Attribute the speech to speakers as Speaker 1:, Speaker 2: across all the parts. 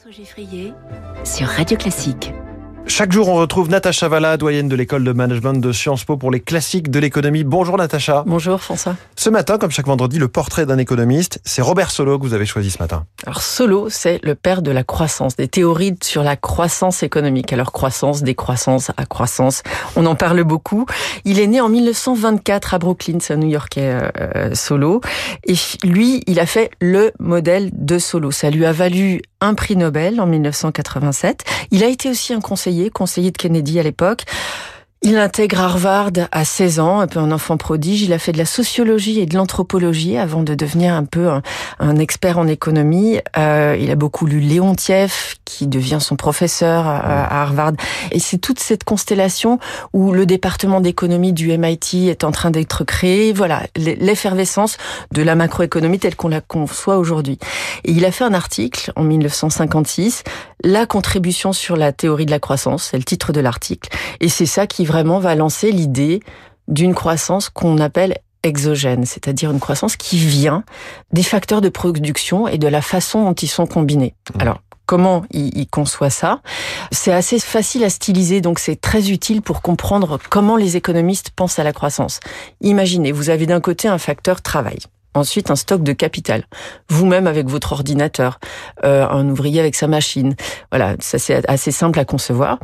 Speaker 1: François Geffrier sur Radio Classique.
Speaker 2: Chaque jour, on retrouve Natacha Valla, doyenne de l'école de management de Sciences Po pour les classiques de l'économie. Bonjour Natacha.
Speaker 3: Bonjour François.
Speaker 2: Ce matin, comme chaque vendredi, le portrait d'un économiste, c'est Robert Solo que vous avez choisi ce matin.
Speaker 3: Alors Solo, c'est le père de la croissance, des théories sur la croissance économique. Alors croissance, décroissance, accroissance, on en parle beaucoup. Il est né en 1924 à Brooklyn, c'est un New-Yorkais euh, Solo. Et lui, il a fait le modèle de Solo. Ça lui a valu un prix Nobel en 1987. Il a été aussi un conseiller, conseiller de Kennedy à l'époque. Il intègre Harvard à 16 ans, un peu un enfant prodige. Il a fait de la sociologie et de l'anthropologie avant de devenir un peu un, expert en économie. Euh, il a beaucoup lu Léontiev, qui devient son professeur à, Harvard. Et c'est toute cette constellation où le département d'économie du MIT est en train d'être créé. Voilà, l'effervescence de la macroéconomie telle qu'on la conçoit aujourd'hui. Et il a fait un article en 1956, La contribution sur la théorie de la croissance, c'est le titre de l'article. Et c'est ça qui vraiment va lancer l'idée d'une croissance qu'on appelle exogène, c'est-à-dire une croissance qui vient des facteurs de production et de la façon dont ils sont combinés. Mmh. Alors, comment il, conçoit ça? C'est assez facile à styliser, donc c'est très utile pour comprendre comment les économistes pensent à la croissance. Imaginez, vous avez d'un côté un facteur travail. Ensuite, un stock de capital. Vous-même avec votre ordinateur, euh, un ouvrier avec sa machine. Voilà, ça c'est assez simple à concevoir.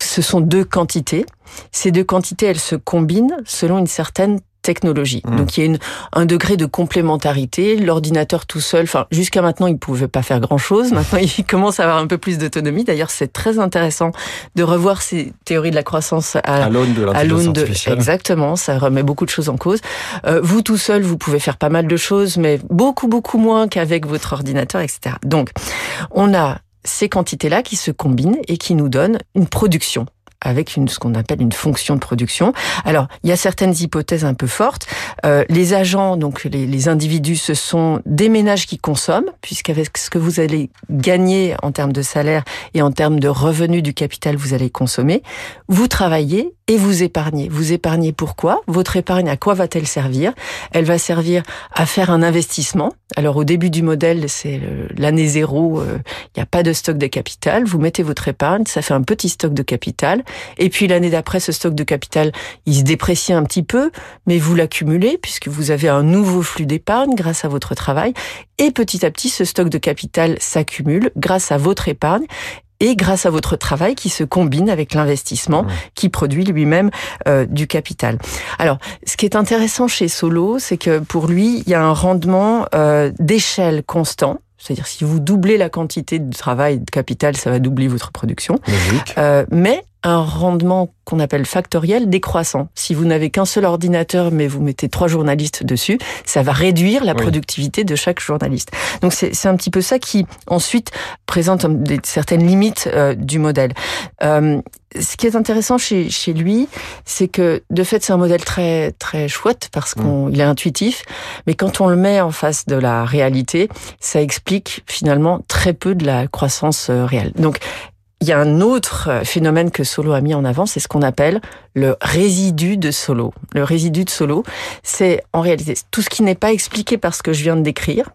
Speaker 3: Ce sont deux quantités. Ces deux quantités, elles se combinent selon une certaine technologie. Mmh. Donc il y a une, un degré de complémentarité. L'ordinateur tout seul, enfin jusqu'à maintenant il pouvait pas faire grand chose. Maintenant il commence à avoir un peu plus d'autonomie. D'ailleurs c'est très intéressant de revoir ces théories de la croissance à,
Speaker 2: à l'aune de l'intelligence
Speaker 3: Exactement, ça remet beaucoup de choses en cause. Euh, vous tout seul vous pouvez faire pas mal de choses, mais beaucoup beaucoup moins qu'avec votre ordinateur, etc. Donc on a ces quantités-là qui se combinent et qui nous donnent une production avec une, ce qu'on appelle une fonction de production. Alors, il y a certaines hypothèses un peu fortes. Euh, les agents, donc les, les, individus, ce sont des ménages qui consomment, puisqu'avec ce que vous allez gagner en termes de salaire et en termes de revenus du capital, vous allez consommer. Vous travaillez et vous épargnez. Vous épargnez pourquoi? Votre épargne, à quoi va-t-elle servir? Elle va servir à faire un investissement. Alors au début du modèle, c'est l'année zéro, euh, il n'y a pas de stock de capital. Vous mettez votre épargne, ça fait un petit stock de capital. Et puis l'année d'après, ce stock de capital, il se déprécie un petit peu, mais vous l'accumulez puisque vous avez un nouveau flux d'épargne grâce à votre travail. Et petit à petit, ce stock de capital s'accumule grâce à votre épargne et grâce à votre travail qui se combine avec l'investissement qui produit lui-même euh, du capital. Alors, ce qui est intéressant chez Solo, c'est que pour lui, il y a un rendement euh, d'échelle constant. C'est-à-dire si vous doublez la quantité de travail de capital, ça va doubler votre production. Euh, mais un rendement qu'on appelle factoriel décroissant. Si vous n'avez qu'un seul ordinateur, mais vous mettez trois journalistes dessus, ça va réduire la productivité de chaque journaliste. Donc c'est un petit peu ça qui ensuite présente des, certaines limites euh, du modèle. Euh, ce qui est intéressant chez, chez lui, c'est que de fait c'est un modèle très très chouette parce qu'il mmh. est intuitif, mais quand on le met en face de la réalité, ça explique finalement très peu de la croissance euh, réelle. Donc il y a un autre euh, phénomène que Solo a mis en avant, c'est ce qu'on appelle le résidu de Solo. Le résidu de Solo, c'est en réalité tout ce qui n'est pas expliqué par ce que je viens de décrire.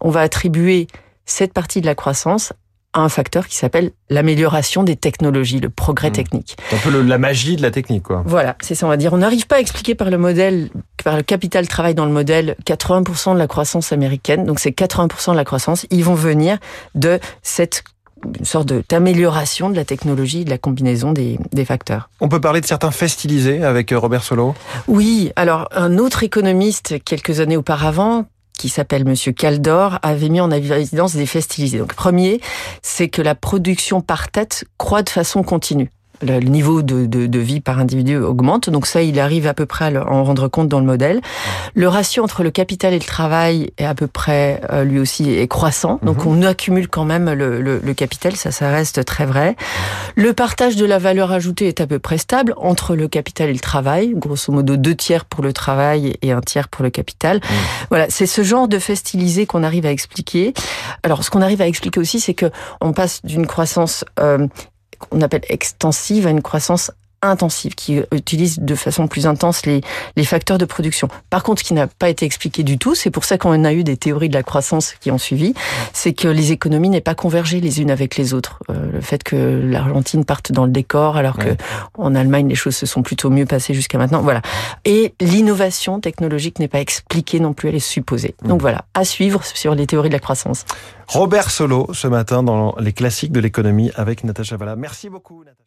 Speaker 3: On va attribuer cette partie de la croissance à un facteur qui s'appelle l'amélioration des technologies, le progrès hmm. technique.
Speaker 2: C'est un peu la magie de la technique, quoi.
Speaker 3: Voilà, c'est ça, on va dire. On n'arrive pas à expliquer par le modèle, par le capital travail dans le modèle, 80% de la croissance américaine. Donc c'est 80% de la croissance. Ils vont venir de cette une sorte d'amélioration de la technologie, de la combinaison des, des, facteurs.
Speaker 2: On peut parler de certains faits stylisés avec euh, Robert Solo
Speaker 3: Oui, alors un autre économiste, quelques années auparavant, qui s'appelle Monsieur Caldor, avait mis en évidence des faits stylisés. Donc, premier, c'est que la production par tête croît de façon continue le niveau de, de, de, vie par individu augmente. Donc ça, il arrive à peu près à en rendre compte dans le modèle. Le ratio entre le capital et le travail est à peu près, euh, lui aussi, est croissant. Donc mhm. on accumule quand même le, le, le, capital, ça, ça reste très vrai. Le partage de la valeur ajoutée est à peu près stable entre le capital et le travail. Grosso modo, deux tiers pour le travail et un tiers pour le capital. Voilà, c'est ce genre de fait stylisé qu'on arrive à expliquer. Alors, ce qu'on arrive à expliquer aussi, c'est que on passe d'une croissance euh, qu'on appelle extensive à une croissance intensive, qui utilise de façon plus intense les, les facteurs de production. Par contre, ce qui n'a pas été expliqué du tout, c'est pour ça qu'on a eu des théories de la croissance qui ont suivi, c'est que les économies n'aient pas convergé les unes avec les autres. Euh, le fait que l'Argentine parte dans le décor, alors que en Allemagne les choses se sont plutôt mieux passées jusqu'à maintenant. Voilà. Et l'innovation technologique n'est pas expliquée non plus, elle est supposée. Donc voilà, à suivre sur les théories de la croissance.
Speaker 2: Robert Solo ce matin dans les classiques de l'économie avec Natacha Valla. Merci beaucoup. Natacha.